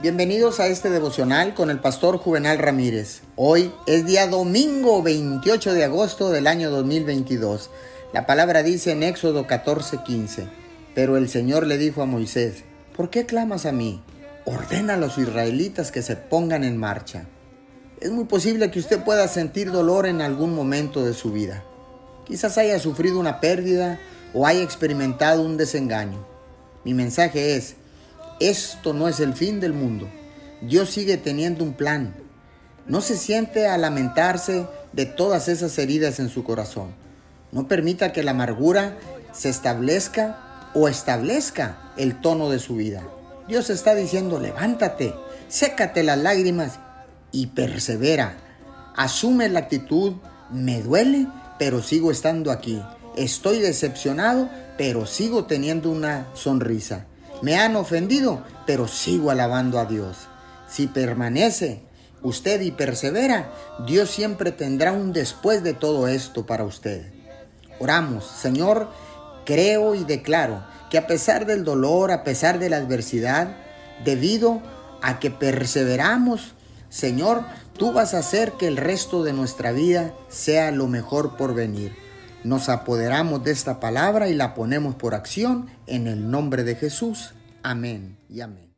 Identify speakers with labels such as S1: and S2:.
S1: Bienvenidos a este devocional con el pastor Juvenal Ramírez. Hoy es día domingo 28 de agosto del año 2022. La palabra dice en Éxodo 14:15, pero el Señor le dijo a Moisés, ¿por qué clamas a mí? Ordena a los israelitas que se pongan en marcha. Es muy posible que usted pueda sentir dolor en algún momento de su vida. Quizás haya sufrido una pérdida o haya experimentado un desengaño. Mi mensaje es, esto no es el fin del mundo. Dios sigue teniendo un plan. No se siente a lamentarse de todas esas heridas en su corazón. No permita que la amargura se establezca o establezca el tono de su vida. Dios está diciendo, levántate, sécate las lágrimas y persevera. Asume la actitud, me duele, pero sigo estando aquí. Estoy decepcionado, pero sigo teniendo una sonrisa. Me han ofendido, pero sigo alabando a Dios. Si permanece usted y persevera, Dios siempre tendrá un después de todo esto para usted. Oramos, Señor, creo y declaro que a pesar del dolor, a pesar de la adversidad, debido a que perseveramos, Señor, tú vas a hacer que el resto de nuestra vida sea lo mejor por venir. Nos apoderamos de esta palabra y la ponemos por acción en el nombre de Jesús. Amén y amén.